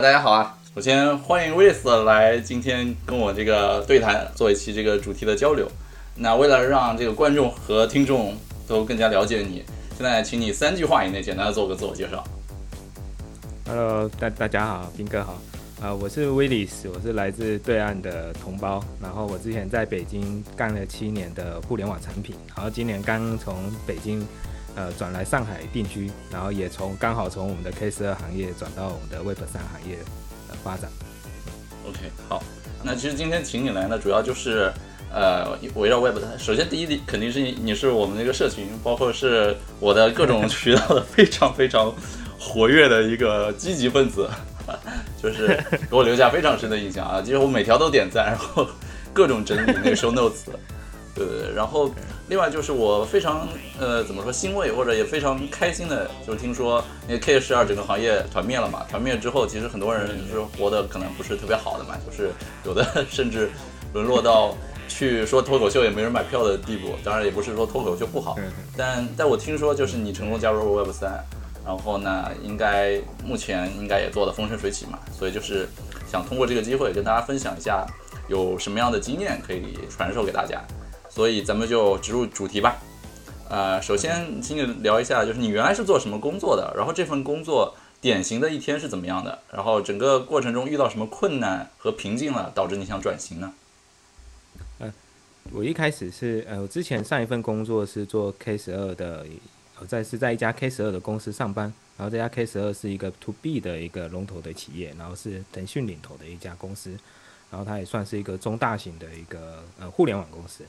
大家好啊！首先欢迎威斯来今天跟我这个对谈，做一期这个主题的交流。那为了让这个观众和听众都更加了解你，现在请你三句话以内简单的做个自我介绍。Hello，大大家好，斌哥好。啊，我是威利斯，我是来自对岸的同胞。然后我之前在北京干了七年的互联网产品，然后今年刚从北京。呃，转来上海定居，然后也从刚好从我们的 K 十二行业转到我们的 Web 三行业呃发展。OK，好，那其实今天请你来呢，主要就是呃围绕 Web 三。首先第一点肯定是你是我们那个社群，包括是我的各种渠道的非常非常活跃的一个积极分子，就是给我留下非常深的印象啊！几乎每条都点赞，然后各种整理那个 show notes，对对对，然后。另外就是我非常呃怎么说欣慰或者也非常开心的，就是听说那 K 十二整个行业团灭了嘛，团灭之后，其实很多人是活的可能不是特别好的嘛，就是有的甚至沦落到去说脱口秀也没人买票的地步。当然也不是说脱口秀不好，但但我听说就是你成功加入 Web 三，然后呢，应该目前应该也做的风生水起嘛，所以就是想通过这个机会跟大家分享一下有什么样的经验可以传授给大家。所以咱们就直入主题吧。呃，首先请你聊一下，就是你原来是做什么工作的，然后这份工作典型的一天是怎么样的，然后整个过程中遇到什么困难和瓶颈了，导致你想转型呢？呃，我一开始是呃，我之前上一份工作是做 K 十二的，我在是在一家 K 十二的公司上班，然后这家 K 十二是一个 To B 的一个龙头的企业，然后是腾讯领头的一家公司，然后它也算是一个中大型的一个呃互联网公司。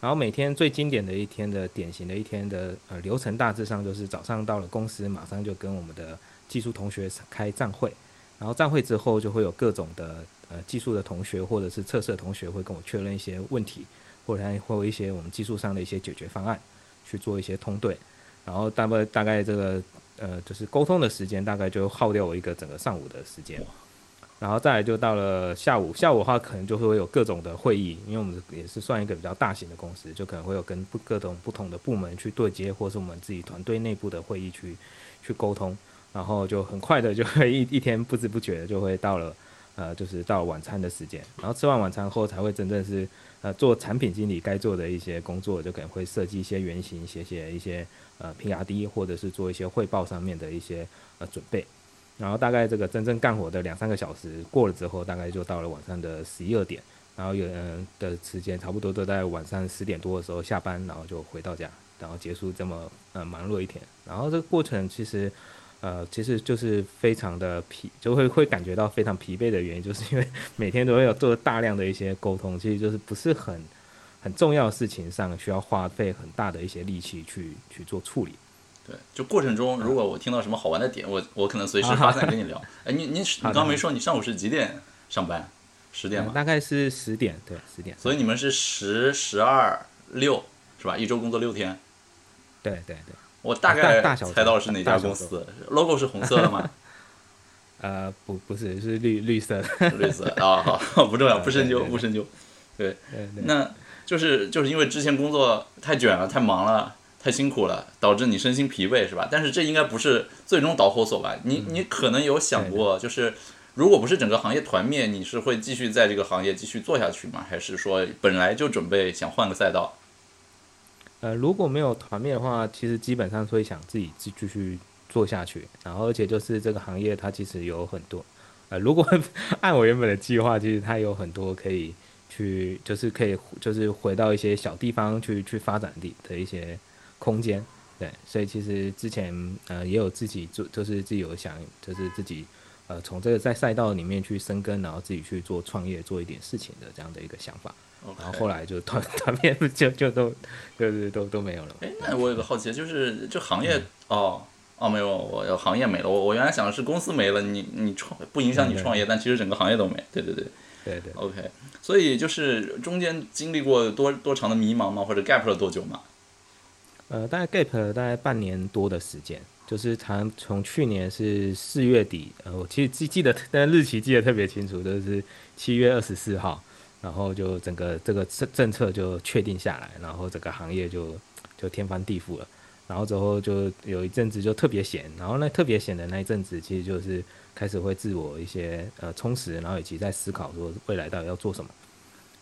然后每天最经典的一天的典型的一天的呃流程大致上就是早上到了公司，马上就跟我们的技术同学开站会，然后站会之后就会有各种的呃技术的同学或者是测试的同学会跟我确认一些问题，或者会有一些我们技术上的一些解决方案去做一些通对，然后大概大概这个呃就是沟通的时间大概就耗掉我一个整个上午的时间。然后再来就到了下午，下午的话可能就会有各种的会议，因为我们也是算一个比较大型的公司，就可能会有跟各种不同的部门去对接，或是我们自己团队内部的会议去去沟通，然后就很快的就会 一一天不知不觉的就会到了，呃，就是到晚餐的时间，然后吃完晚餐后才会真正是呃做产品经理该做的一些工作，就可能会设计一些原型，写写一些呃 P R D，或者是做一些汇报上面的一些呃准备。然后大概这个真正干活的两三个小时过了之后，大概就到了晚上的十一二点，然后有人的时间差不多都在晚上十点多的时候下班，然后就回到家，然后结束这么呃忙碌一天。然后这个过程其实呃其实就是非常的疲，就会会感觉到非常疲惫的原因，就是因为每天都会有做大量的一些沟通，其实就是不是很很重要的事情上需要花费很大的一些力气去去做处理。对，就过程中，如果我听到什么好玩的点，我我可能随时发散跟你聊。哎，你你你刚没说你上午是几点上班？十点吗？大概是十点，对，十点。所以你们是十、十二、六，是吧？一周工作六天。对对对。我大概猜到是哪家公司？logo 是红色的吗？呃，不，不是，是绿绿色的。绿色啊，好，不重要，不深究，不深究。对，那就是就是因为之前工作太卷了，太忙了。太辛苦了，导致你身心疲惫，是吧？但是这应该不是最终导火索吧？你你可能有想过，就是如果不是整个行业团灭，你是会继续在这个行业继续做下去吗？还是说本来就准备想换个赛道？呃，如果没有团灭的话，其实基本上会想自己继继续做下去。然后，而且就是这个行业它其实有很多，呃，如果按我原本的计划，其实它有很多可以去，就是可以就是回到一些小地方去去发展的的一些。空间，对，所以其实之前呃也有自己做，就是自己有想，就是自己呃从这个在赛道里面去生根，然后自己去做创业，做一点事情的这样的一个想法。然后后来就团团面就就都 就是都都没有了。哎，那我有个好奇，就是这行业哦哦没有，我行业没了。我我原来想的是公司没了，你你创不影响你创业，但其实整个行业都没。对对对对对。OK，所以就是中间经历过多多长的迷茫吗？或者 gap 了多久吗？呃，大概 gap 了大概半年多的时间，就是从从去年是四月底，呃，我其实记记得，但日期记得特别清楚，就是七月二十四号，然后就整个这个政政策就确定下来，然后整个行业就就天翻地覆了，然后之后就有一阵子就特别闲，然后那特别闲的那一阵子，其实就是。开始会自我一些呃充实，然后以及在思考说未来到底要做什么。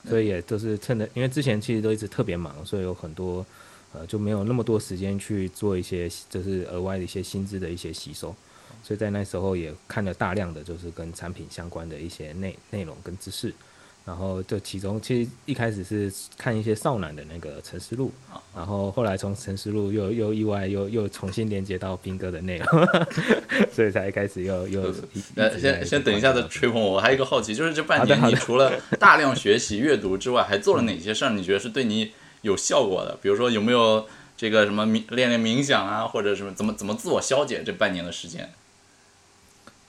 所以也就是趁着，因为之前其实都一直特别忙，所以有很多呃就没有那么多时间去做一些就是额外的一些薪资的一些吸收。所以在那时候也看了大量的就是跟产品相关的一些内内容跟知识。然后这其中其实一开始是看一些少男的那个陈思路，然后后来从陈思路又又意外又又重新连接到兵哥的内容，所以才开始又又呃先先等一下再吹捧我，还有一个好奇，就是这半年你除了大量学习阅读之外，还做了哪些事儿？你觉得是对你有效果的？比如说有没有这个什么冥练练冥想啊，或者什么怎么怎么自我消解这半年的时间？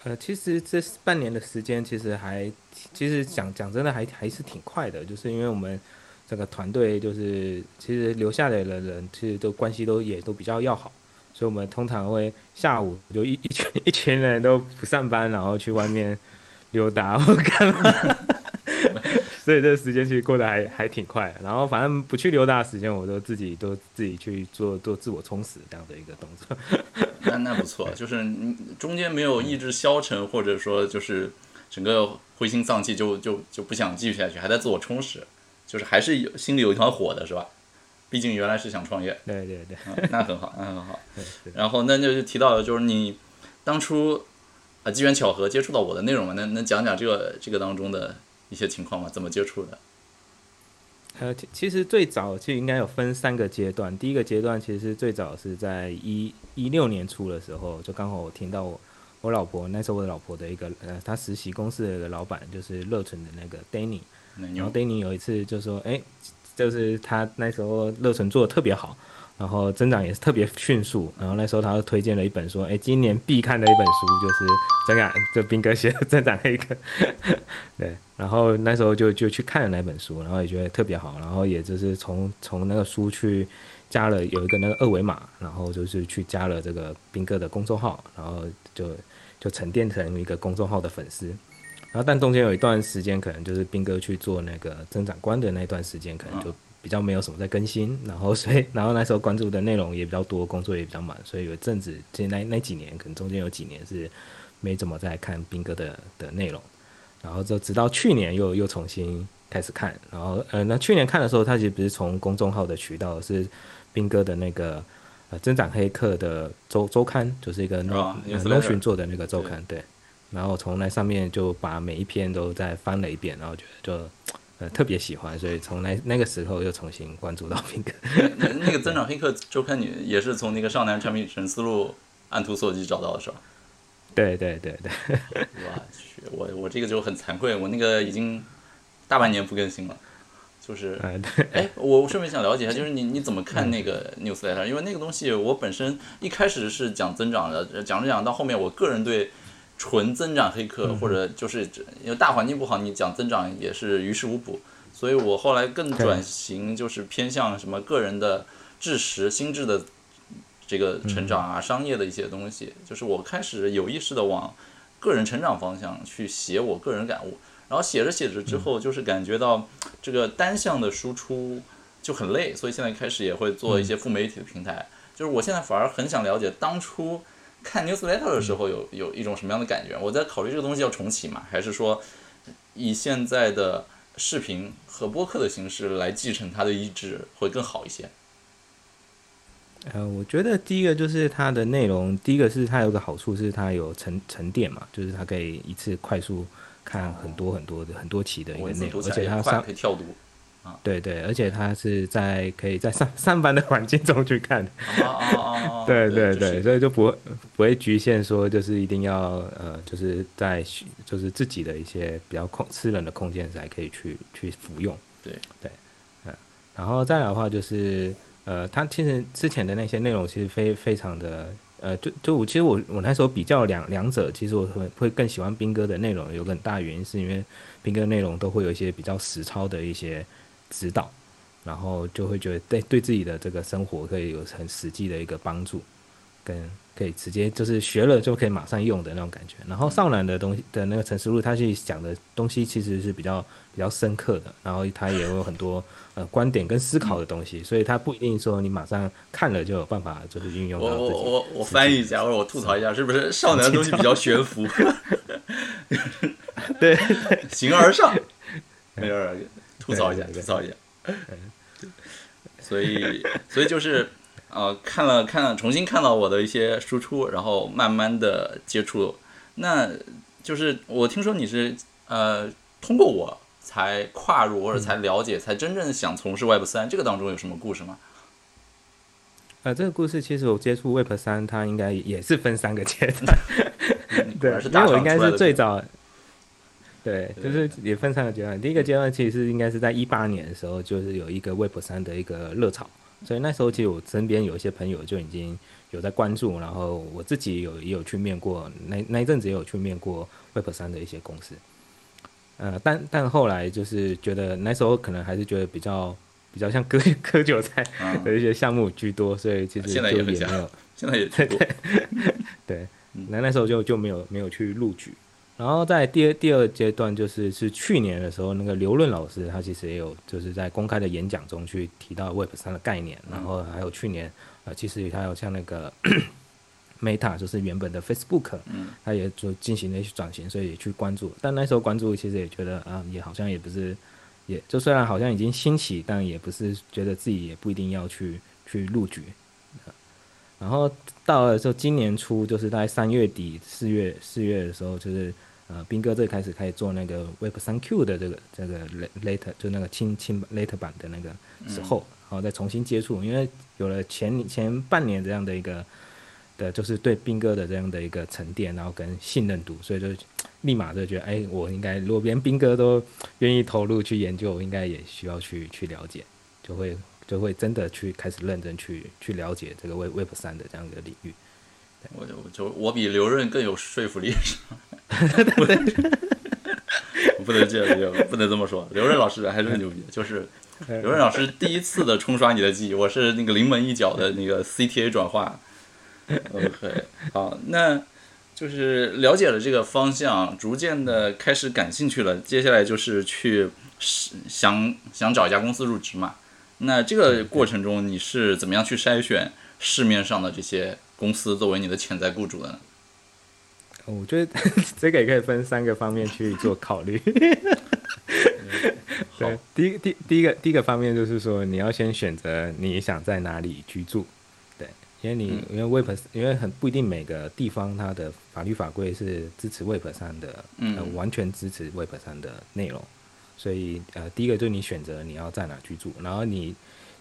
呃，其实这半年的时间，其实还，其实讲讲真的，还还是挺快的。就是因为我们这个团队，就是其实留下来的人，其实都关系都也都比较要好，所以我们通常会下午就一一群一群人都不上班，然后去外面溜达或干嘛。所以这个时间其实过得还还挺快。然后反正不去溜达的时间，我都自己都自己去做做自我充实这样的一个动作。那那不错，就是中间没有意志消沉，或者说就是整个灰心丧气，就就就不想继续下去，还在自我充实，就是还是有心里有一团火的，是吧？毕竟原来是想创业。对对对，那很好，那很好。然后那就提到了，就是你当初啊机缘巧合接触到我的内容嘛，能能讲讲这个这个当中的一些情况吗？怎么接触的？呃，其实最早就应该有分三个阶段。第一个阶段其实最早是在一一六年初的时候，就刚好我听到我我老婆那时候我老婆的一个呃，她实习公司的一个老板就是乐纯的那个 Danny，然后 Danny 有一次就说，哎，就是他那时候乐纯做的特别好。然后增长也是特别迅速，然后那时候他就推荐了一本说，哎，今年必看的一本书就是增长，就斌哥写的《增长黑客》，对，然后那时候就就去看了那本书，然后也觉得特别好，然后也就是从从那个书去加了有一个那个二维码，然后就是去加了这个斌哥的公众号，然后就就沉淀成一个公众号的粉丝，然后但中间有一段时间可能就是斌哥去做那个增长官的那段时间，可能就。比较没有什么在更新，然后所以 然后那时候关注的内容也比较多，工作也比较忙，所以有一阵子，其实那那几年可能中间有几年是没怎么在看兵哥的的内容，然后就直到去年又又重新开始看，然后呃那去年看的时候，他其实不是从公众号的渠道，是兵哥的那个呃增长黑客的周周刊，就是一个 no no 群做的那个周刊，对，然后从那上面就把每一篇都再翻了一遍，然后觉得就。呃，特别喜欢，所以从那那个时候又重新关注到兵哥。那那个增长黑客周刊，你也是从那个少男产品神思路按图索骥找到的是吧？对对对对。我 去，我我这个就很惭愧，我那个已经大半年不更新了。就是，哎，我顺便想了解一下，就是你你怎么看那个 newsletter？因为那个东西我本身一开始是讲增长的，讲着讲到后面，我个人对。纯增长黑客，或者就是因为大环境不好，你讲增长也是于事无补。所以我后来更转型，就是偏向什么个人的知识、心智的这个成长啊，商业的一些东西。就是我开始有意识的往个人成长方向去写我个人感悟。然后写着写着之后，就是感觉到这个单向的输出就很累，所以现在开始也会做一些副媒体的平台。就是我现在反而很想了解当初。看 newsletter 的时候有有一种什么样的感觉？我在考虑这个东西要重启嘛，还是说以现在的视频和播客的形式来继承它的意志会更好一些？呃，我觉得第一个就是它的内容，第一个是它有个好处是它有沉沉淀嘛，就是它可以一次快速看很多很多的很多期的一个内容，而且它上可以跳读。对对，而且他是在可以在上上班的环境中去看，对对对，所以就不会不会局限说就是一定要呃，就是在就是自己的一些比较空私人的空间才可以去去服用。对对，嗯，然后再来的话就是呃，他其实之前的那些内容其实非非常的呃，就就我其实我我那时候比较两两者，其实我会会更喜欢兵哥的内容，有个很大原因是因为兵哥内容都会有一些比较实操的一些。指导，然后就会觉得对对自己的这个生活可以有很实际的一个帮助，跟可以直接就是学了就可以马上用的那种感觉。然后少男的东西的那个陈思路，他去讲的东西其实是比较比较深刻的，然后他也有很多呃观点跟思考的东西，所以他不一定说你马上看了就有办法就是运用到。我我我我翻译一下，或者我吐槽一下，是不是少男的东西比较悬浮？对，形而上，没有吐槽一下，吐槽一下。所以，所以就是呃，看了看了，重新看到我的一些输出，然后慢慢的接触。那就是我听说你是呃通过我才跨入或者才了解，才真正想从事 Web 三，这个当中有什么故事吗？呃，这个故事其实我接触 Web 三，它应该也是分三个阶段。对，是大为我应该是最早，对，就是也分三个阶段。第一个阶段其实是应该是在一八年的时候，就是有一个 Web 三的一个热潮，所以那时候其实我身边有一些朋友就已经有在关注，然后我自己有也有去面过，那那一阵子也有去面过 Web 三的一些公司。呃，但但后来就是觉得那时候可能还是觉得比较比较像 割割韭菜嗯的一些项目居多，所以其实现在也很像就也没有。现在也去过，对嗯，那那时候就就没有没有去录取。然后在第二第二阶段，就是是去年的时候，那个刘润老师他其实也有就是在公开的演讲中去提到 Web 三的概念，然后还有去年呃，其实他有像那个 Meta 就是原本的 Facebook，嗯他也就进行了一些转型，所以也去关注。但那时候关注其实也觉得啊，也好像也不是，也就虽然好像已经兴起，但也不是觉得自己也不一定要去去入局。然后到了就今年初，就是大概三月底、四月四月的时候，就是呃，斌哥最开始开始做那个 Web 三 Q 的这个这个 later 就那个轻轻 later 版的那个时候，然后再重新接触，因为有了前前半年这样的一个的，就是对斌哥的这样的一个沉淀，然后跟信任度，所以就立马就觉得，哎，我应该如果连斌哥都愿意投入去研究，我应该也需要去去了解，就会就会真的去开始认真去去了解这个 Web Web 三的这样一个领域。我就我就我比刘润更有说服力，是 吧不能这样，不能这么说。刘润老师还是很牛逼，就是刘润老师第一次的冲刷你的记忆，我是那个临门一脚的那个 CTA 转化。OK，好，那就是了解了这个方向，逐渐的开始感兴趣了。接下来就是去想想找一家公司入职嘛。那这个过程中，你是怎么样去筛选市面上的这些公司作为你的潜在雇主的呢？我觉得 这个也可以分三个方面去做考虑。对，第一第第一个第一个方面就是说，你要先选择你想在哪里居住。对，因为你、因为 Web 因为很不一定每个地方它的法律法规是支持 Web 上的，呃，嗯完全支持 Web 上的内容。所以呃，第一个就是你选择你要在哪居住，然后你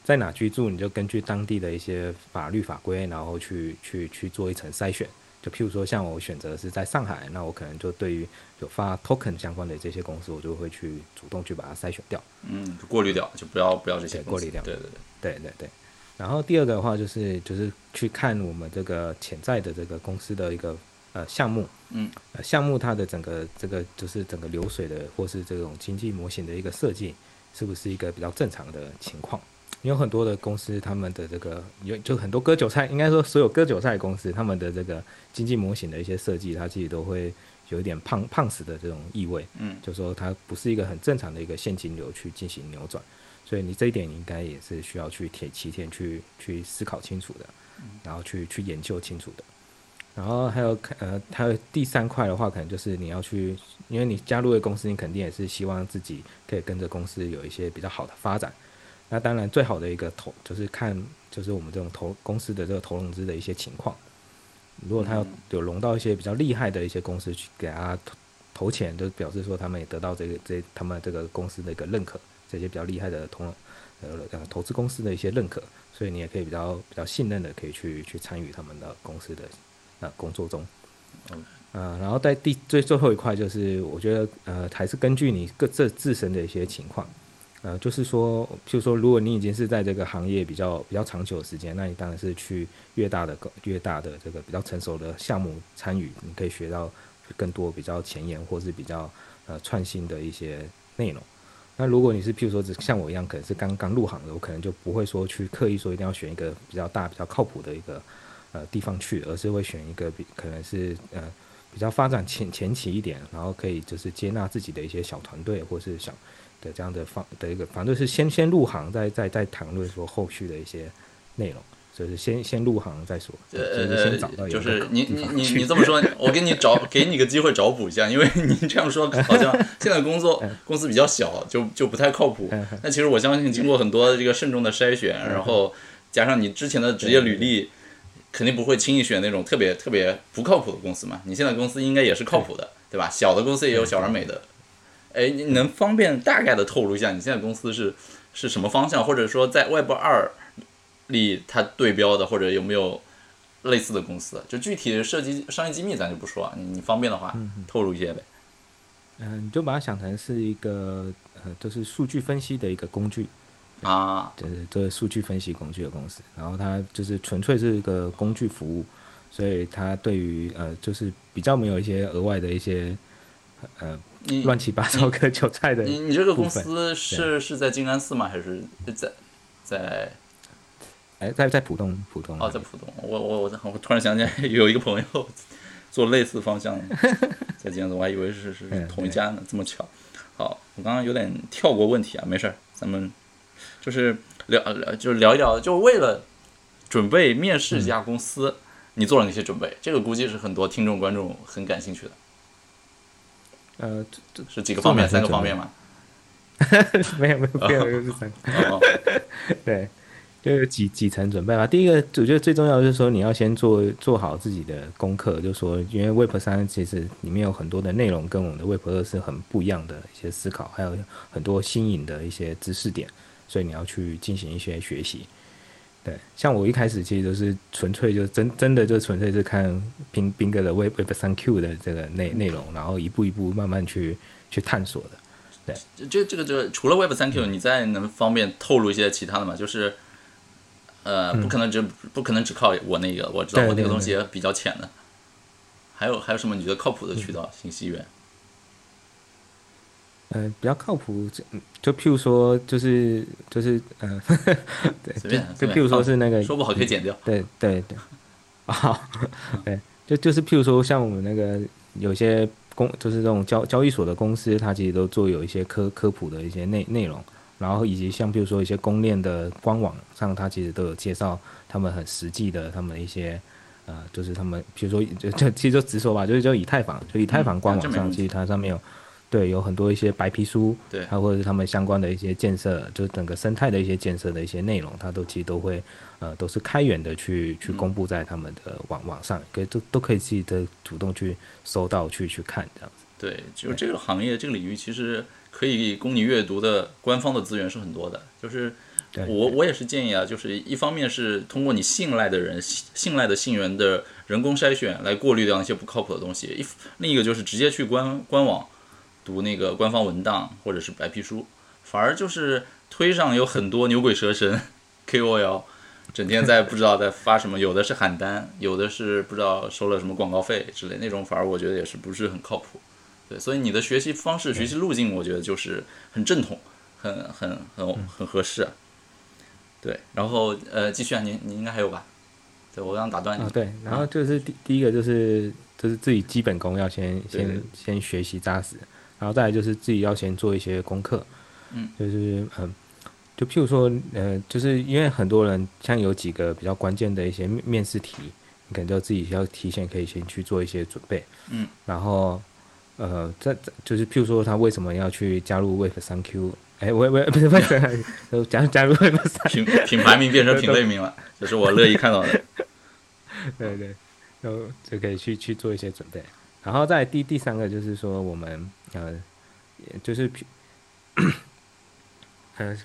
在哪居住，你就根据当地的一些法律法规，然后去去去做一层筛选。就譬如说，像我选择是在上海，那我可能就对于有发 token 相关的这些公司，我就会去主动去把它筛选掉。嗯，过滤掉，就不要不要这些对过滤掉对对对，对对对。然后第二个的话，就是就是去看我们这个潜在的这个公司的一个呃项目，嗯，呃项目它的整个这个就是整个流水的或是这种经济模型的一个设计，是不是一个比较正常的情况？因为很多的公司，他们的这个有就很多割韭菜，应该说所有割韭菜公司，他们的这个经济模型的一些设计，它其实都会有一点胖胖死的这种意味。嗯，就说它不是一个很正常的一个现金流去进行扭转，所以你这一点应该也是需要去提起点去去思考清楚的，然后去去研究清楚的。然后还有呃，还有第三块的话，可能就是你要去，因为你加入的公司，你肯定也是希望自己可以跟着公司有一些比较好的发展。那当然，最好的一个投就是看，就是我们这种投公司的这个投融资的一些情况。如果他有有融到一些比较厉害的一些公司去给他投投钱，就表示说他们也得到这个这他们这个公司的一个认可，这些比较厉害的投呃呃投资公司的一些认可，所以你也可以比较比较信任的可以去去参与他们的公司的呃工作中。嗯呃，然后在第最最后一块就是，我觉得呃还是根据你各自自身的一些情况。呃，就是说，譬如说，如果你已经是在这个行业比较比较长久的时间，那你当然是去越大的越大的这个比较成熟的项目参与，你可以学到更多比较前沿或是比较呃创新的一些内容。那如果你是譬如说，只像我一样，可能是刚刚入行的，我可能就不会说去刻意说一定要选一个比较大、比较靠谱的一个呃地方去，而是会选一个比可能是呃比较发展前前期一点，然后可以就是接纳自己的一些小团队或是小。的这样的方的一个，反正是先先入行，再再再谈论说后续的一些内容。就是先先入行再说，就是先找到呃，就是你你你你这么说，我给你找给你个机会找补一下，因为你这样说好像现在工作 公司比较小，就就不太靠谱。那其实我相信，经过很多这个慎重的筛选，然后加上你之前的职业履历，肯定不会轻易选那种特别特别不靠谱的公司嘛。你现在公司应该也是靠谱的，对吧？小的公司也有小而美的。哎，你能方便大概的透露一下你现在公司是是什么方向，或者说在 Web 二里它对标的，或者有没有类似的公司？就具体的涉及商业机密咱就不说啊，你你方便的话透露一些呗。嗯，你就把它想成是一个呃，就是数据分析的一个工具，啊，就是做数据分析工具的公司，然后它就是纯粹是一个工具服务，所以它对于呃，就是比较没有一些额外的一些呃你乱七八糟割韭菜的你你这个公司是是在静安寺吗？还是在在哎，在在浦东浦东哦在浦东？我我我我突然想起来有一个朋友做类似方向的，在静安寺，我还以为是是嗯同一家呢，这么巧。好，我刚刚有点跳过问题啊，没事儿，咱们就是聊聊就是聊一聊，就为了准备面试这家公司，你做了哪些准备？这个估计是很多听众观众很感兴趣的，呃，这是几个方面？三个方面吗？这 没有没有没有，就是三个，对，就有几几层准备吧。第一个，我觉得最重要的就是说，你要先做做好自己的功课，就是说，因为 Web 三其实里面有很多的内容跟我们的 Web 二是很不一样的一些思考，还有很多新颖的一些知识点，所以你要去进行一些学习。对，像我一开始其实都是纯粹就真真的就纯粹是看宾宾哥的 Web Web 三 Q 的这个内内容，然后一步一步慢慢去去探索的。对这这个这个除了 Web 三 Q，你再能方便透露一些其他的吗？就是，呃，不可能只不可能只靠我那个，我知道我那个东西也比较浅的。还有还有什么你觉得靠谱的渠道信息源？呃，比较靠谱，就嗯就譬如说，就是就是呃，对，随便就就譬如说是那个，说不好可以剪掉。对对对，啊，对，就就是譬如说像我们那个有些公，就是这种交交易所的公司，它其实都做有一些科科普的一些内内容，然后以及像譬如说一些公链的官网上，它其实都有介绍他们很实际的他们一些。呃，就是他们，比如说，就就其实就直说吧，就是就以太坊，就以太坊官网上，其实它上面有，对，有很多一些白皮书，对还有或者是他们相关的一些建设，就是整个生态的一些建设的一些内容，它都其实都会，呃，都是开源的去去公布在他们的网网上，可以都都可以自己的主动去搜到去去看这样子。对，就这个行业这个领域，其实可以供你阅读的官方的资源是很多的。就是我我也是建议啊，就是一方面是通过你信赖的人、信信赖的信源的人工筛选来过滤掉那些不靠谱的东西；一另一个就是直接去官官网读那个官方文档或者是白皮书，反而就是推上有很多牛鬼蛇神 KOL。整天在不知道在发什么，有的是喊单，有的是不知道收了什么广告费之类，那种反而我觉得也是不是很靠谱。对，所以你的学习方式、学习路径，我觉得就是很正统，很很很很合适、啊。对，然后呃，继续啊，您您应该还有吧？对我刚打断你。啊，对，然后就是第第一个就是就是自己基本功要先先先学习扎实，然后再来就是自己要先做一些功课，嗯，就是嗯，就譬如说呃，就是因为很多人像有几个比较关键的一些面面试题，你可能就自己要提前可以先去做一些准备，嗯，然后呃，这这就是譬如说他为什么要去加入 Web 三 Q，哎，喂喂，不是三，呃加加入 Web 三。品品牌名变成品类名了，这是我乐意看到的。对 对，然后就可以去去做一些准备。然后再第第三个就是说，我们呃，也就是譬 呃，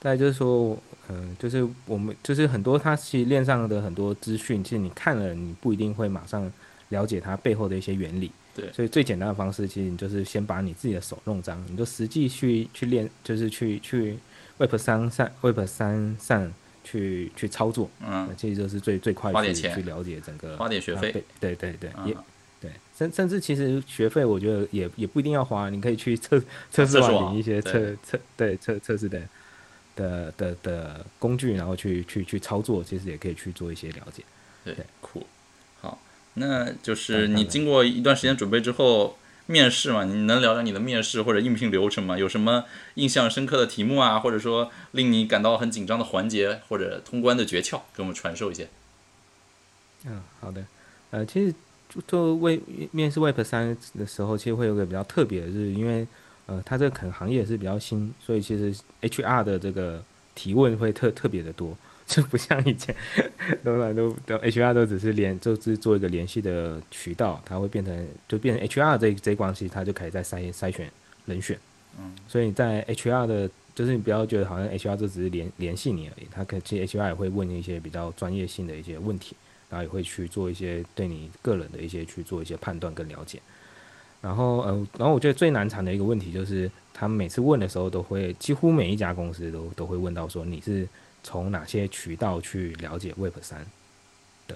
再就是说，嗯、就是我们就是很多它其实链上的很多资讯，其实你看了，你不一定会马上了解它背后的一些原理。对所以最简单的方式，其实你就是先把你自己的手弄脏，你就实际去去练，就是去去 Web 三上 Web 三上去去操作。嗯那，其实就是最最快花点钱去去了解整个花点学费啊对对对也对，甚甚至其实学费我觉得也也不一定要花，你可以去测测试网网领一些测测对测测试的的的的工具，然后去去去操作，其实也可以去做一些了解。对对，酷。好，那就是你经过一段时间准备之后，面试嘛，你能聊聊你的面试或者应聘流程吗？有什么印象深刻的题目啊，或者说令你感到很紧张的环节或者通关的诀窍，给我们传授一些。嗯，好的。呃，其实做为面试 Web 三的时候，其实会有个比较特别的，是因为呃，它这个可能行业是比较新，所以其实 HR 的这个提问会特特别的多。就不像以前，都都都 HR 都只是联，就是做一个联系的渠道，它会变成就变成 HR 这这关系，它就可以再筛筛选人选。嗯，所以在 HR 的，就是你不要觉得好像 HR 就只是联联系你而已，他可其实 HR 也会问一些比较专业性的一些问题，然后也会去做一些对你个人的一些去做一些判断跟了解。然后，呃，然后我觉得最难缠的一个问题就是，他每次问的时候都会，几乎每一家公司都都会问到说你是。从哪些渠道去了解 Web 三的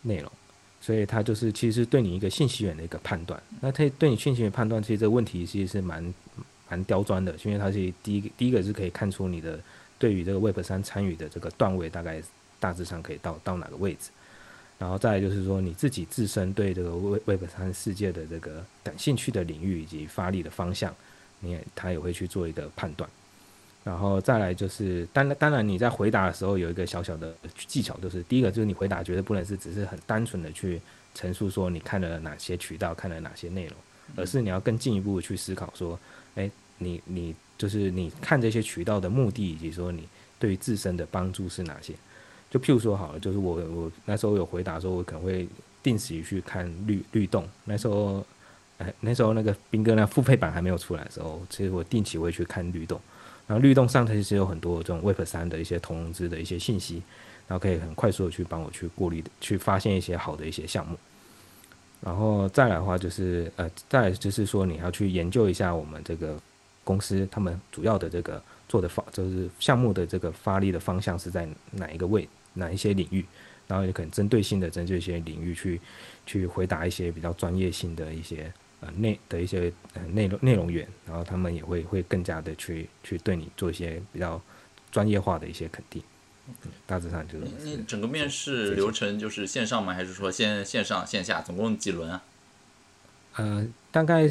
内容？所以它就是其实对你一个信息源的一个判断。那他对你信息源判断，其实这个问题其实是蛮蛮刁钻的，因为它是第一个第一个是可以看出你的对于这个 Web 三参与的这个段位大概大致上可以到到哪个位置。然后再来就是说你自己自身对这个 Web 三世界的这个感兴趣的领域以及发力的方向，你也他也会去做一个判断。然后再来就是，当当然你在回答的时候有一个小小的技巧，就是第一个就是你回答绝对不能是只是很单纯的去陈述说你看了哪些渠道，看了哪些内容，而是你要更进一步去思考说，哎，你你就是你看这些渠道的目的，以及说你对于自身的帮助是哪些。就譬如说好了，就是我我那时候有回答说，我可能会定时去看律律动，那时候哎那时候那个斌哥那付费版还没有出来的时候，其实我定期会去看律动。然后律动上它其实有很多这种 Web 三的一些通知的一些信息，然后可以很快速的去帮我去过滤、去发现一些好的一些项目。然后再来的话就是呃，再就是说你要去研究一下我们这个公司他们主要的这个做的方，就是项目的这个发力的方向是在哪一个位、哪一些领域，然后也可能针对性的针对一些领域去去回答一些比较专业性的一些。呃，内的一些呃内容内容源，然后他们也会会更加的去去对你做一些比较专业化的一些肯定。大致上就是。你整个面试流程就是线上吗？还是说先线上线下？总共几轮啊？呃，大概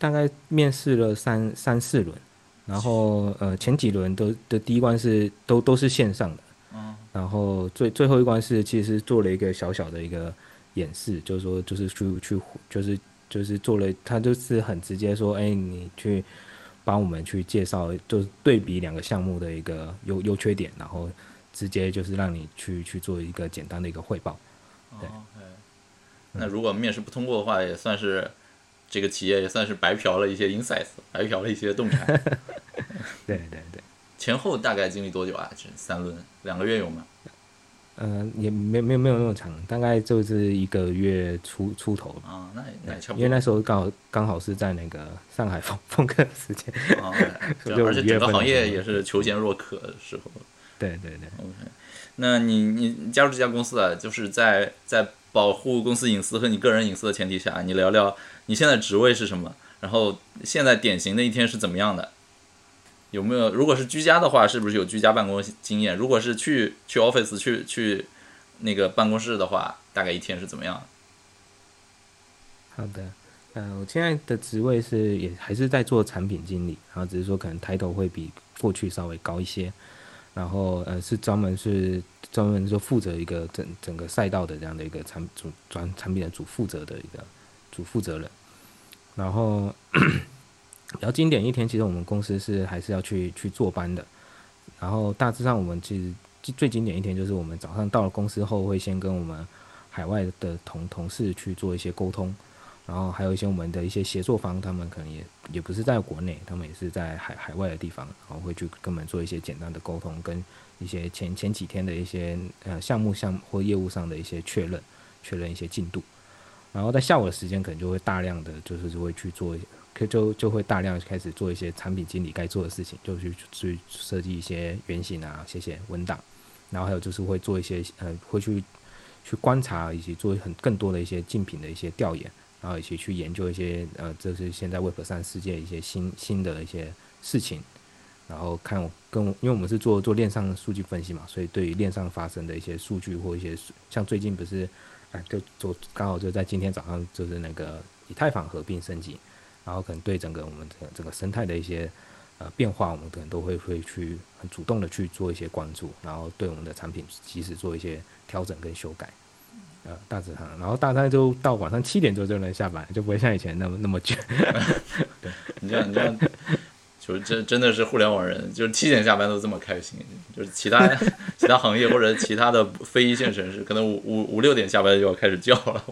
大概面试了三三四轮，然后呃前几轮都的第一关是都都是线上的，嗯，然后最最后一关是其实做了一个小小的一个演示，就是说就是去去就是。就是做了，他就是很直接说，哎，你去帮我们去介绍，就是对比两个项目的一个优优缺点，然后直接就是让你去去做一个简单的一个汇报。对，那如果面试不通过的话，也算是这个企业也算是白嫖了一些 insights，白嫖了一些洞察。对对对。前后大概经历多久啊？这三轮，两个月有吗？嗯，也没没有没有那么长，大概就是一个月出出头啊，那那差不多。因为那时候刚好刚好是在那个上海风风客时间，啊，而且 整个行业也是求贤若渴的时候。对对对。OK，那你你加入这家公司啊，就是在在保护公司隐私和你个人隐私的前提下，你聊聊你现在职位是什么，然后现在典型的一天是怎么样的？有没有？如果是居家的话，是不是有居家办公经验？如果是去去 office 去去那个办公室的话，大概一天是怎么样？好的，呃，我现在的职位是也还是在做产品经理，然后只是说可能抬头会比过去稍微高一些，然后呃是专门是专门说负责一个整整个赛道的这样的一个产主专产品的主负责的一个主负责人，然后。比较经典一天，其实我们公司是还是要去去坐班的。然后大致上，我们其实最经典一天就是我们早上到了公司后，会先跟我们海外的同同事去做一些沟通，然后还有一些我们的一些协作方，他们可能也也不是在国内，他们也是在海海外的地方，然后会去跟我们做一些简单的沟通，跟一些前前几天的一些呃项目项或业务上的一些确认，确认一些进度。然后在下午的时间，可能就会大量的就是会去做。可就就会大量开始做一些产品经理该做的事情，就去去设计一些原型啊，写写文档，然后还有就是会做一些呃，会去去观察以及做很更多的一些竞品的一些调研，然后一起去研究一些呃，这是现在 Web 三世界一些新新的一些事情，然后看我跟因为我们是做做链上数据分析嘛，所以对于链上发生的一些数据或一些像最近不是，哎，就做刚好就在今天早上就是那个。以太坊合并升级，然后可能对整个我们整整个生态的一些呃变化，我们可能都会会去很主动的去做一些关注，然后对我们的产品及时做一些调整跟修改。呃，大致上，然后大概就到晚上七点钟就能下班，就不会像以前那么那么卷。你这样，你这样，就是真真的是互联网人，就是七点下班都这么开心。就是其他其他行业或者其他的非一线城市，可能五五五六点下班就要开始叫了。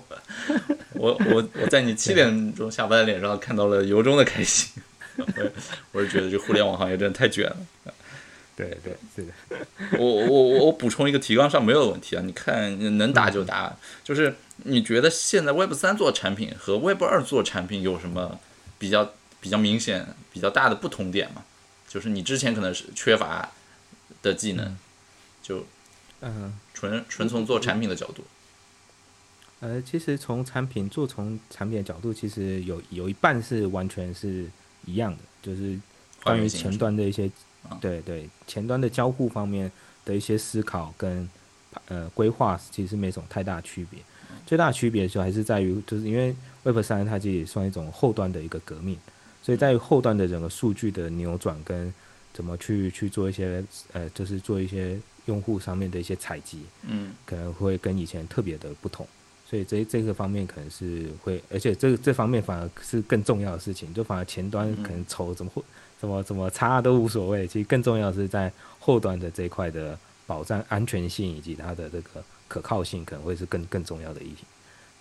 我我我在你七点钟下班的脸上看到了由衷的开心。我我是觉得这互联网行业真的太卷了。对对对的，我我我我补充一个提纲上没有的问题啊，你看能答就答，就是你觉得现在 Web 三做产品和 Web 二做产品有什么比较比较明显、比较大的不同点吗？就是你之前可能是缺乏的技能，就嗯。纯纯从做产品的角度，呃，其实从产品做从产品的角度，其实有有一半是完全是一样的，就是关于前端的一些。对对，前端的交互方面的一些思考跟呃规划，其实没什么太大区别。最大的区别就还是在于，就是因为 Web 三它其实也算一种后端的一个革命，所以在于后端的整个数据的扭转跟怎么去去做一些呃，就是做一些用户上面的一些采集，嗯，可能会跟以前特别的不同。所以这这个方面可能是会，而且这这方面反而是更重要的事情，就反而前端可能丑怎么会。怎么怎么差都无所谓，其实更重要是在后端的这一块的保障安全性以及它的这个可靠性，可能会是更更重要的议题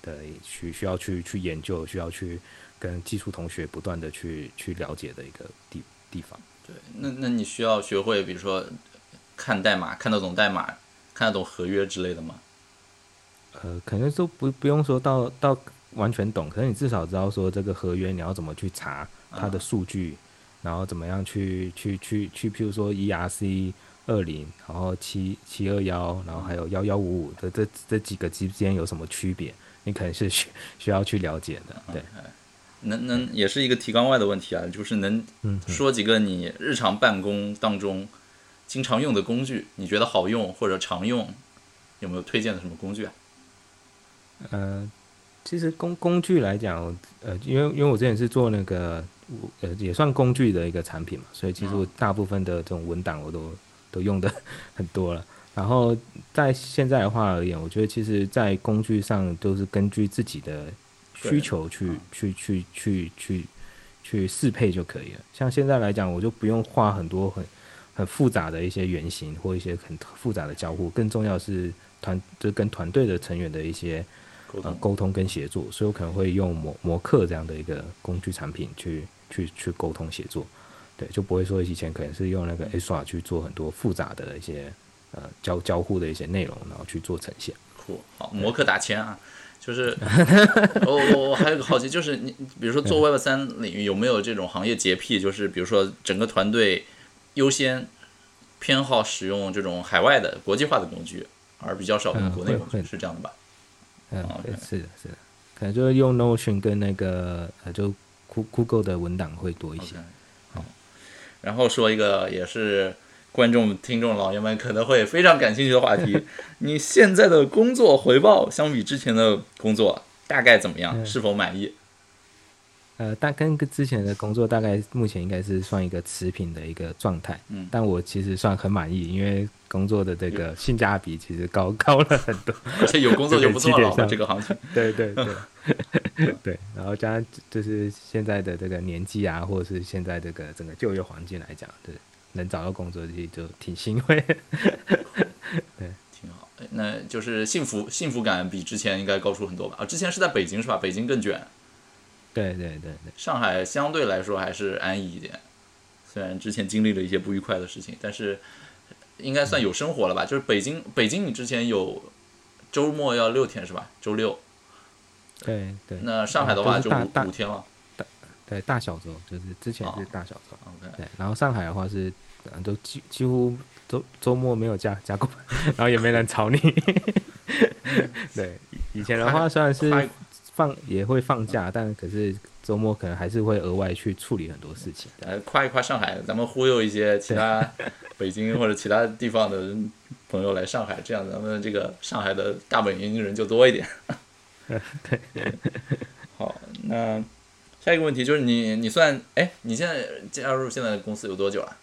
的需需要去去研究，需要去跟技术同学不断的去去了解的一个地地方。对，那那你需要学会，比如说看代码，看得懂代码，看得懂合约之类的吗？呃，可能都不不用说到到完全懂，可能你至少知道说这个合约你要怎么去查它的数据。然后怎么样去去去去，譬如说 ERC 二零，然后七七二幺，然后还有幺幺五五的这这几个之间有什么区别？你可能是 需需要去了解的。对，能能也是一个提纲外的问题啊，就是能说几个你日常办公当中经常用的工具，你觉得好用或者常用，有没有推荐的什么工具啊？呃，其实工工具来讲，呃，因为因为我之前是做那个。呃，也算工具的一个产品嘛，所以其实我大部分的这种文档我都都用的 很多了。然后在现在的话而言，我觉得其实，在工具上都是根据自己的需求去去去去去去适配就可以了。像现在来讲，我就不用画很多很很复杂的一些原型或一些很复杂的交互，更重要是团就跟团队的成员的一些。呃，沟通跟协作，所以我可能会用模模克这样的一个工具产品去去去沟通协作，对，就不会说以前可能是用那个 S R 去做很多复杂的一些呃交交互的一些内容，然后去做呈现。酷，好，模克打钱啊，就是 我我我还有个好奇，就是你比如说做 Web 三领域有没有这种行业洁癖，就是比如说整个团队优先偏好使用这种海外的国际化的工具，而比较少用国内工具，是这样的吧？嗯，对，是的，是的，可能就是用 Notion 跟那个呃，就 Google 的文档会多一些。好，然后说一个也是观众、听众老爷们可能会非常感兴趣的话题：你现在的工作回报相比之前的工作大概怎么样？是否满意？呃，但跟之前的工作大概目前应该是算一个持平的一个状态，嗯，但我其实算很满意，因为工作的这个性价比其实高高了很多，而且有工作就不错了，这个行情，对对对对，然后加上就是现在的这个年纪啊，或者是现在这个整个就业环境来讲，对，能找到工作就就挺欣慰，对，挺好，那就是幸福幸福感比之前应该高出很多吧？啊，之前是在北京是吧？北京更卷。对对对对，上海相对来说还是安逸一点，虽然之前经历了一些不愉快的事情，但是应该算有生活了吧？就是北京，北京你之前有周末要六天是吧？周六。对对。那上海的话就五五天了。大对大小周就是之前是大小周。对，然后上海的话是都几几乎周周末没有加加过，然后也没人吵你。对，以前的话算是。放也会放假，但可是周末可能还是会额外去处理很多事情。来夸一夸上海，咱们忽悠一些其他北京或者其他地方的朋友来上海，这样咱们这个上海的大本营人就多一点。对，好，那下一个问题就是你你算哎，你现在加入现在的公司有多久了？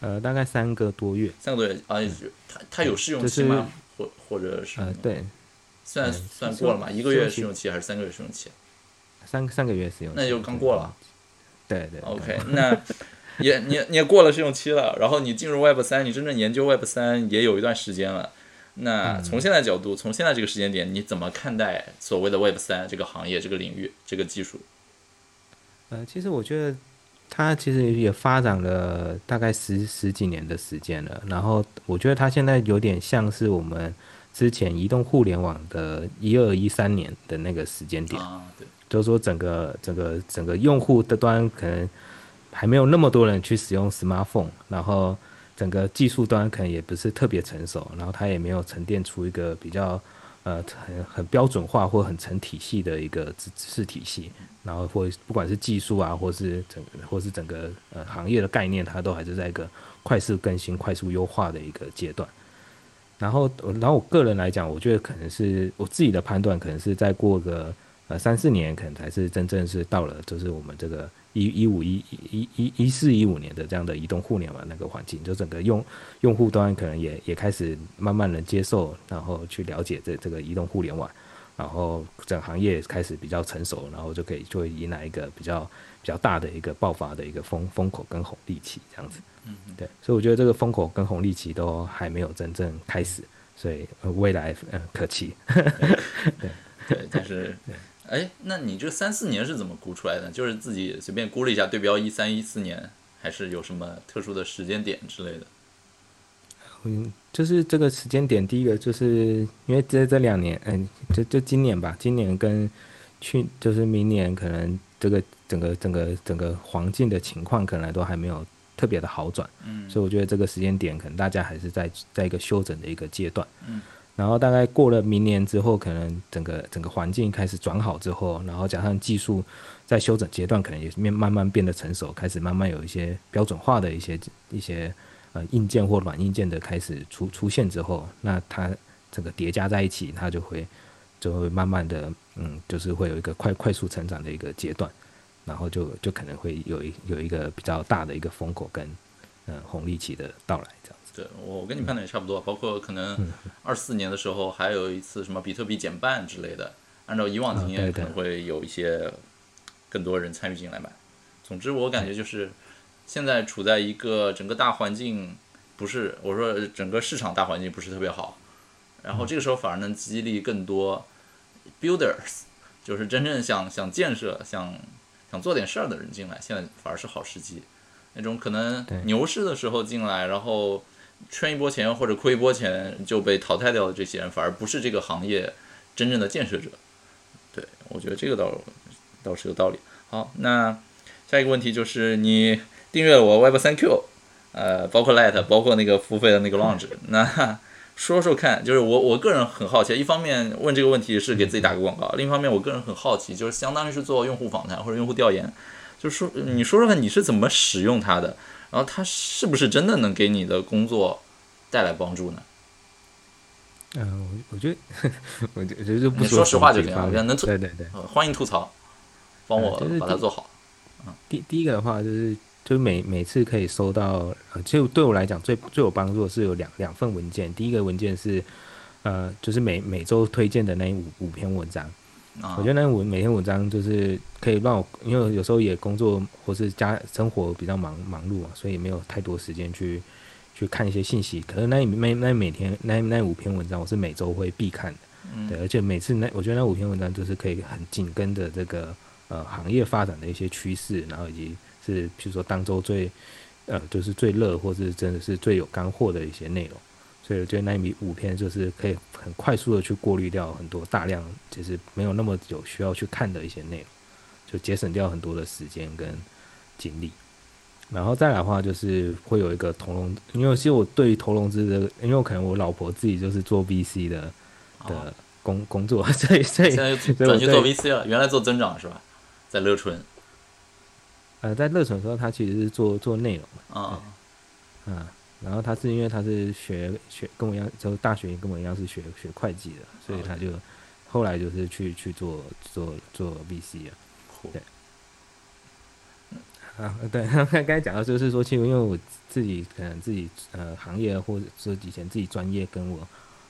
呃，大概三个多月。三个多月啊？他他有试用期吗？或或者是？呃，对。算算过了嘛？一个月试用期还是三个月试用期？三三个月试用期。那就刚过了。对对。OK，那也你你也过了试用期了，然后你进入 Web 三，你真正研究 Web 三也有一段时间了。那从现在角度，从现在这个时间点，你怎么看待所谓的 Web 三这个行业、这个领域、这个技术？呃，其实我觉得它其实也发展了大概十十几年的时间了。然后我觉得它现在有点像是我们。之前移动互联网的一二一三年的那个时间点，就是说整个整个整个用户的端可能还没有那么多人去使用 smartphone，然后整个技术端可能也不是特别成熟，然后它也没有沉淀出一个比较呃很很标准化或很成体系的一个知识体系，然后或不管是技术啊，或是整或是整个呃行业的概念，它都还是在一个快速更新、快速优化的一个阶段。然后，然后我个人来讲，我觉得可能是我自己的判断，可能是再过个呃三四年，可能才是真正是到了，就是我们这个一一五一一一一四一五年的这样的移动互联网那个环境，就整个用用户端可能也也开始慢慢的接受，然后去了解这这个移动互联网，然后整行业开始比较成熟，然后就可以就会迎来一个比较比较大的一个爆发的一个风风口跟红利期这样子。嗯，对，所以我觉得这个风口跟红利期都还没有真正开始，所以未来嗯可期。对 对，但是，哎，那你这三四年是怎么估出来的？就是自己随便估了一下，对标一三一四年，还是有什么特殊的时间点之类的？嗯，就是这个时间点，第一个就是因为这这两年，嗯，就就今年吧，今年跟去就是明年，可能这个整个整个整个环境的情况，可能都还没有。特别的好转，嗯，所以我觉得这个时间点可能大家还是在在一个休整的一个阶段，嗯，然后大概过了明年之后，可能整个整个环境开始转好之后，然后加上技术在休整阶段，可能也面慢慢变得成熟，开始慢慢有一些标准化的一些一些呃硬件或软硬件的开始出出现之后，那它整个叠加在一起，它就会就会慢慢的嗯，就是会有一个快快速成长的一个阶段。然后就就可能会有一有一个比较大的一个风口跟嗯红利期的到来这样子。对我跟你判断也差不多，包括可能二四年的时候还有一次什么比特币减半之类的，按照以往经验可能会有一些更多人参与进来买。总之我感觉就是现在处在一个整个大环境不是我说整个市场大环境不是特别好，然后这个时候反而能激励更多 builders，就是真正想想建设想。想做点事儿的人进来，现在反而是好时机。那种可能牛市的时候进来，然后圈一波钱或者亏一波钱就被淘汰掉的这些人，反而不是这个行业真正的建设者。对我觉得这个倒倒是有道理。好，那下一个问题就是你订阅了我 Web 三 Q，呃，包括 Light，包括那个付费的那个 Launch，那。说说看，就是我我个人很好奇，一方面问这个问题是给自己打个广告，另一方面我个人很好奇，就是相当于是做用户访谈或者用户调研，就是说你说说看你是怎么使用它的，然后它是不是真的能给你的工作带来帮助呢？嗯，我我觉得 我觉得就不说实话就行了，能对对对，欢迎吐槽，帮我把它做好。嗯，第第一个的话就是。就每每次可以收到，呃，就对我来讲最最有帮助的是有两两份文件。第一个文件是，呃，就是每每周推荐的那五五篇文章。我觉得那五每篇文章就是可以让我，因为有时候也工作或是家生活比较忙忙碌啊，所以没有太多时间去去看一些信息。可是那那那每天那那五篇文章，我是每周会必看的。对，而且每次那我觉得那五篇文章就是可以很紧跟着这个呃行业发展的一些趋势，然后以及。是，比如说当周最，呃，就是最热，或是真的是最有干货的一些内容，所以我觉得那一五篇就是可以很快速的去过滤掉很多大量就是没有那么有需要去看的一些内容，就节省掉很多的时间跟精力。然后再来的话，就是会有一个投融，因为其实我对于投融资的，因为我可能我老婆自己就是做 VC 的的工工作，所以所以现在转去做 VC 了，原来做增长是吧？在乐春。呃，在乐纯的时候，他其实是做做内容的啊，嗯，然后他是因为他是学学跟我一样，就大学跟我一样是学学会计的，所以他就后来就是去去做做做 VC 啊，对。啊，对，刚刚才讲到就是说，其实因为我自己可能自己呃行业或者说以前自己专业跟我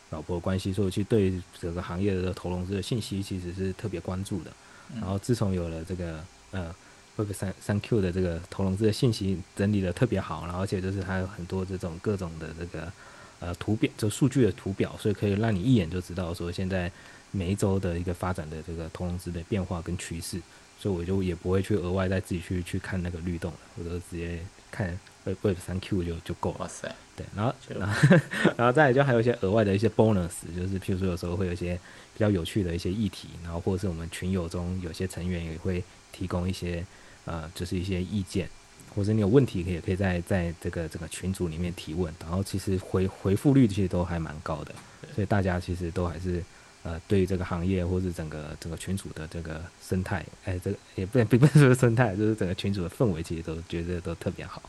老婆关系，所以我去对整个行业的投融资的信息其实是特别关注的。然后自从有了这个呃 Web 三三 Q 的这个投融资的信息整理的特别好，然后而且就是它有很多这种各种的这个呃图表，就数据的图表，所以可以让你一眼就知道说现在每一周的一个发展的这个投融资的变化跟趋势。所以我就也不会去额外再自己去去看那个律动了，我就直接看 Web 三 Q 就就够了。哇塞，对，然后然后然后再来就还有一些额外的一些 bonus，就是譬如说有时候会有一些比较有趣的一些议题，然后或者是我们群友中有些成员也会提供一些呃就是一些意见，或者你有问题可以可以在在这个这个群组里面提问，然后其实回回复率其实都还蛮高的，所以大家其实都还是。呃，对于这个行业或是整个整个群组的这个生态，哎，这个也不并不是说生态，就是整个群组的氛围，其实都觉得都特别好。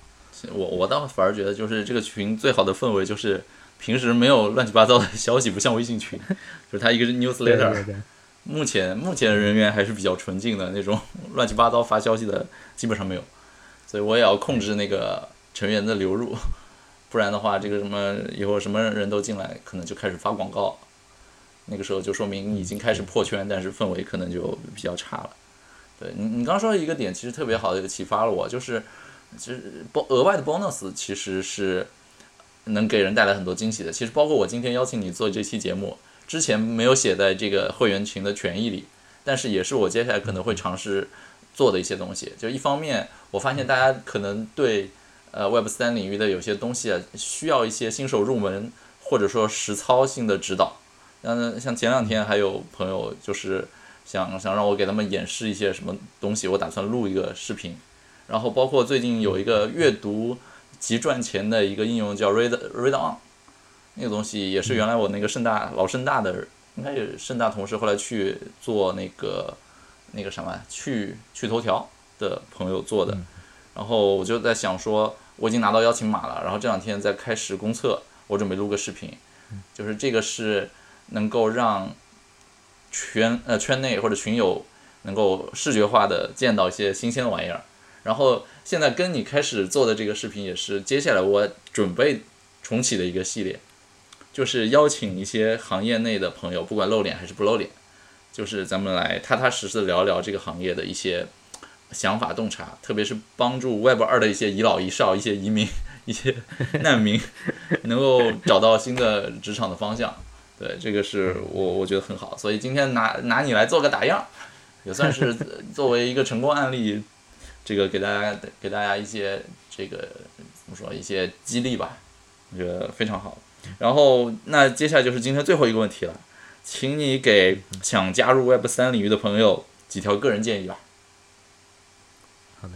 我我倒反而觉得，就是这个群最好的氛围，就是平时没有乱七八糟的消息，不像微信群，就是它一个是 newsletter。目前目前人员还是比较纯净的那种，乱七八糟发消息的基本上没有，所以我也要控制那个成员的流入，不然的话，这个什么以后什么人都进来，可能就开始发广告。那个时候就说明已经开始破圈，但是氛围可能就比较差了。对你，你刚说的一个点其实特别好的启发了我，就是其实包额外的 bonus 其实是能给人带来很多惊喜的。其实包括我今天邀请你做这期节目，之前没有写在这个会员群的权益里，但是也是我接下来可能会尝试做的一些东西。就一方面，我发现大家可能对呃 Web 三领域的有些东西啊，需要一些新手入门或者说实操性的指导。嗯，像前两天还有朋友就是想想让我给他们演示一些什么东西，我打算录一个视频。然后包括最近有一个阅读即赚钱的一个应用叫 Read Read On，那个东西也是原来我那个盛大老盛大的应该是盛大同事后来去做那个那个什么去去头条的朋友做的。然后我就在想说，我已经拿到邀请码了，然后这两天在开始公测，我准备录个视频，就是这个是。能够让圈呃圈内或者群友能够视觉化的见到一些新鲜的玩意儿，然后现在跟你开始做的这个视频也是接下来我准备重启的一个系列，就是邀请一些行业内的朋友，不管露脸还是不露脸，就是咱们来踏踏实实的聊聊这个行业的一些想法洞察，特别是帮助 Web 二的一些遗老遗少、一些移民、一些难民能够找到新的职场的方向。对，这个是我我觉得很好，所以今天拿拿你来做个打样，也算是作为一个成功案例，这个给大家给大家一些这个怎么说一些激励吧，我觉得非常好。然后那接下来就是今天最后一个问题了，请你给想加入 Web 三领域的朋友几条个人建议吧。好的，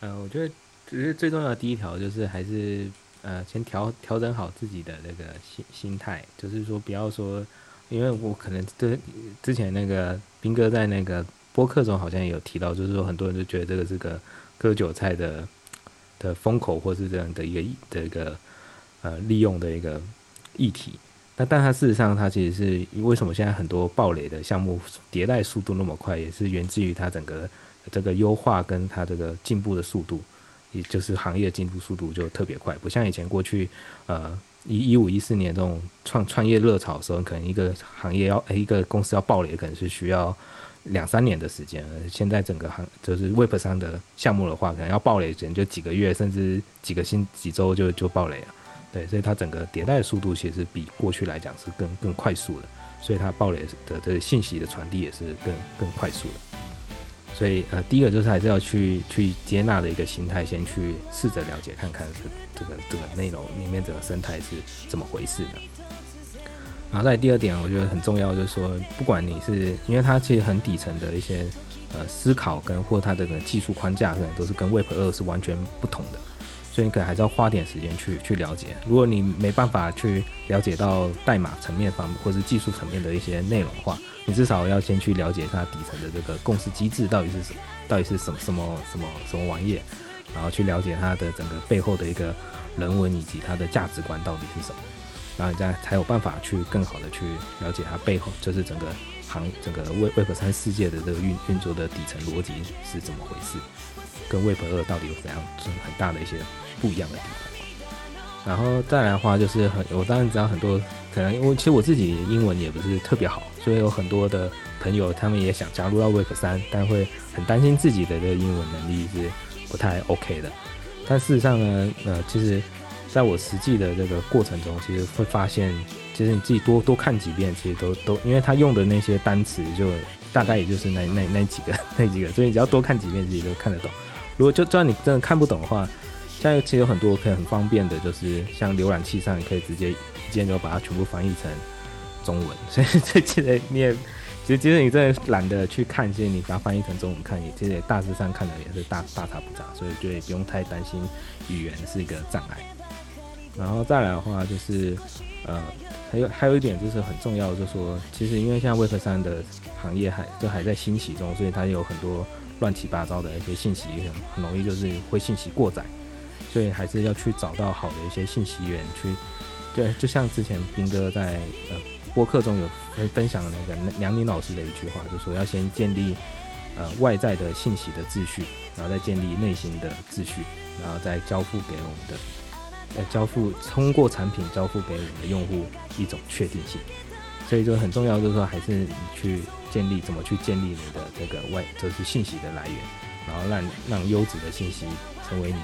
呃，我觉得其实最重要的第一条就是还是。呃，先调调整好自己的那个心心态，就是说不要说，因为我可能对之前那个斌哥在那个播客中好像也有提到，就是说很多人都觉得这个是个割韭菜的的风口，或是这样的一个的一个呃利用的一个议题。那但它事实上，它其实是为什么现在很多暴雷的项目迭代速度那么快，也是源自于它整个这个优化跟它这个进步的速度。也就是行业进步速度就特别快，不像以前过去，呃，一一五一四年这种创创业热潮的时候，可能一个行业要一个公司要爆雷，可能是需要两三年的时间。现在整个行就是 Web 上的项目的话，可能要爆雷，可能就几个月，甚至几个星几周就就爆雷了。对，所以它整个迭代速度其实比过去来讲是更更快速的，所以它爆雷的这个信息的传递也是更更快速的。所以，呃，第一个就是还是要去去接纳的一个心态，先去试着了解看看这这个这个内容里面整个生态是怎么回事的。然后在第二点，我觉得很重要，就是说，不管你是因为它其实很底层的一些呃思考跟或它的技术框架，可能都是跟 Web 二是完全不同的。所以你可能还是要花点时间去去了解。如果你没办法去了解到代码层面方或是技术层面的一些内容的话，你至少要先去了解它底层的这个共识机制到底是什，到底是什么什么什么什么玩意，然后去了解它的整个背后的一个人文以及它的价值观到底是什么。然后你再才有办法去更好的去了解它背后就是整个行整个 We Web 三世界的这个运运作的底层逻辑是怎么回事，跟 Web 二到底有怎样是很大的一些不一样的地方。然后再来的话，就是很我当然知道很多可能因为其实我自己英文也不是特别好，所以有很多的朋友他们也想加入到 Web 三，但会很担心自己的这个英文能力是不太 OK 的。但事实上呢，呃，其实在我实际的这个过程中，其实会发现，其实你自己多多看几遍，其实都都，因为他用的那些单词就大概也就是那那那几个 那几个，所以你只要多看几遍，自己都看得懂。如果就就算你真的看不懂的话，现在其实有很多可以很方便的，就是像浏览器上，你可以直接一键就把它全部翻译成中文。所以这其实你也，其实其实你真的懒得去看，其实你把它翻译成中文看，也其实也大致上看的也是大大差不差，所以就也不用太担心语言是一个障碍。然后再来的话，就是呃，还有还有一点就是很重要，就是说，其实因为现在 Web 三的行业还就还在兴起中，所以它有很多乱七八糟的一些信息，很很容易就是会信息过载。所以还是要去找到好的一些信息源去，对，就像之前斌哥在呃播客中有分分享的那个梁宁老师的一句话，就说要先建立呃外在的信息的秩序，然后再建立内心的秩序，然后再交付给我们的呃交付通过产品交付给我们的用户一种确定性。所以就很重要，就是说还是你去建立怎么去建立你的这个外就是信息的来源，然后让让优质的信息成为你。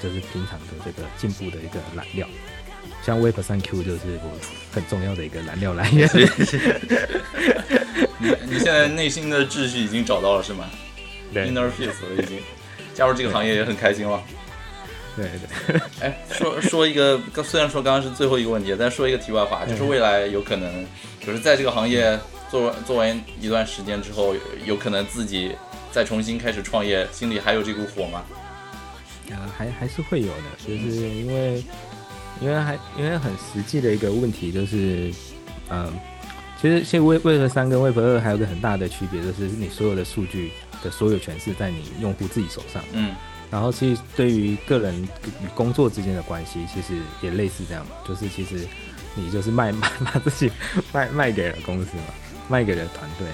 就是平常的这个进步的一个燃料，像 Web 三 Q 就是我很重要的一个燃料来源。你你现在内心的秩序已经找到了是吗？Inner peace 已经加入这个行业也很开心了。对对。哎，说说一个，虽然说刚刚是最后一个问题，但说一个题外话，就是未来有可能，就是在这个行业做做完一段时间之后，有可能自己再重新开始创业，心里还有这股火吗？啊，还还是会有的，就是因为，因为还因为很实际的一个问题就是，嗯，其实现 Web Web 三跟 Web 二还有个很大的区别，就是你所有的数据的所有权是在你用户自己手上，嗯，然后其实对于个人与工作之间的关系，其实也类似这样，就是其实你就是卖 卖把自己卖卖给了公司嘛，卖给了团队。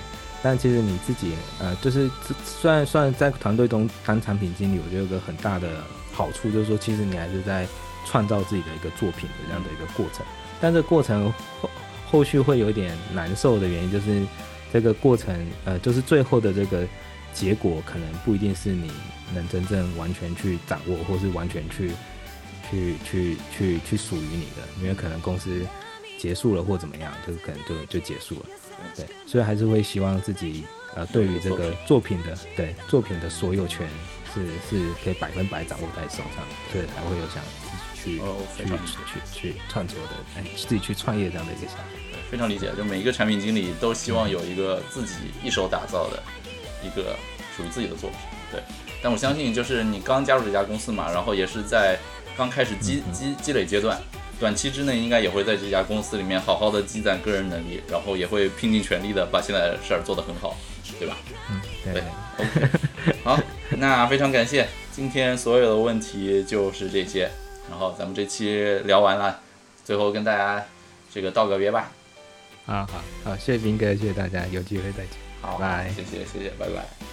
但其实你自己，呃，就是虽然虽然在团队中当产品经理，我觉得有个很大的好处，就是说，其实你还是在创造自己的一个作品的这样的一个过程。但这过程后后续会有一点难受的原因，就是这个过程，呃，就是最后的这个结果，可能不一定是你能真正完全去掌握，或是完全去去去去去属于你的，因为可能公司结束了或怎么样，就可能就就结束了。对，所以还是会希望自己呃，对于这个作品的对作品的所有权是是可以百分百掌握在手上，所以才会有想去去去去创作的，哎，自己去创业这样的一个想法。非常理解，就每一个产品经理都希望有一个自己一手打造的一个属于自己的作品。对，但我相信就是你刚加入这家公司嘛，然后也是在刚开始积积积累阶段。短期之内应该也会在这家公司里面好好的积攒个人能力，然后也会拼尽全力的把现在的事儿做得很好，对吧？嗯，对。OK，好，那非常感谢，今天所有的问题就是这些，然后咱们这期聊完了，最后跟大家这个道个别吧。啊，好好，谢谢斌哥，谢谢大家，有机会再见。好，拜，谢谢谢谢，拜拜。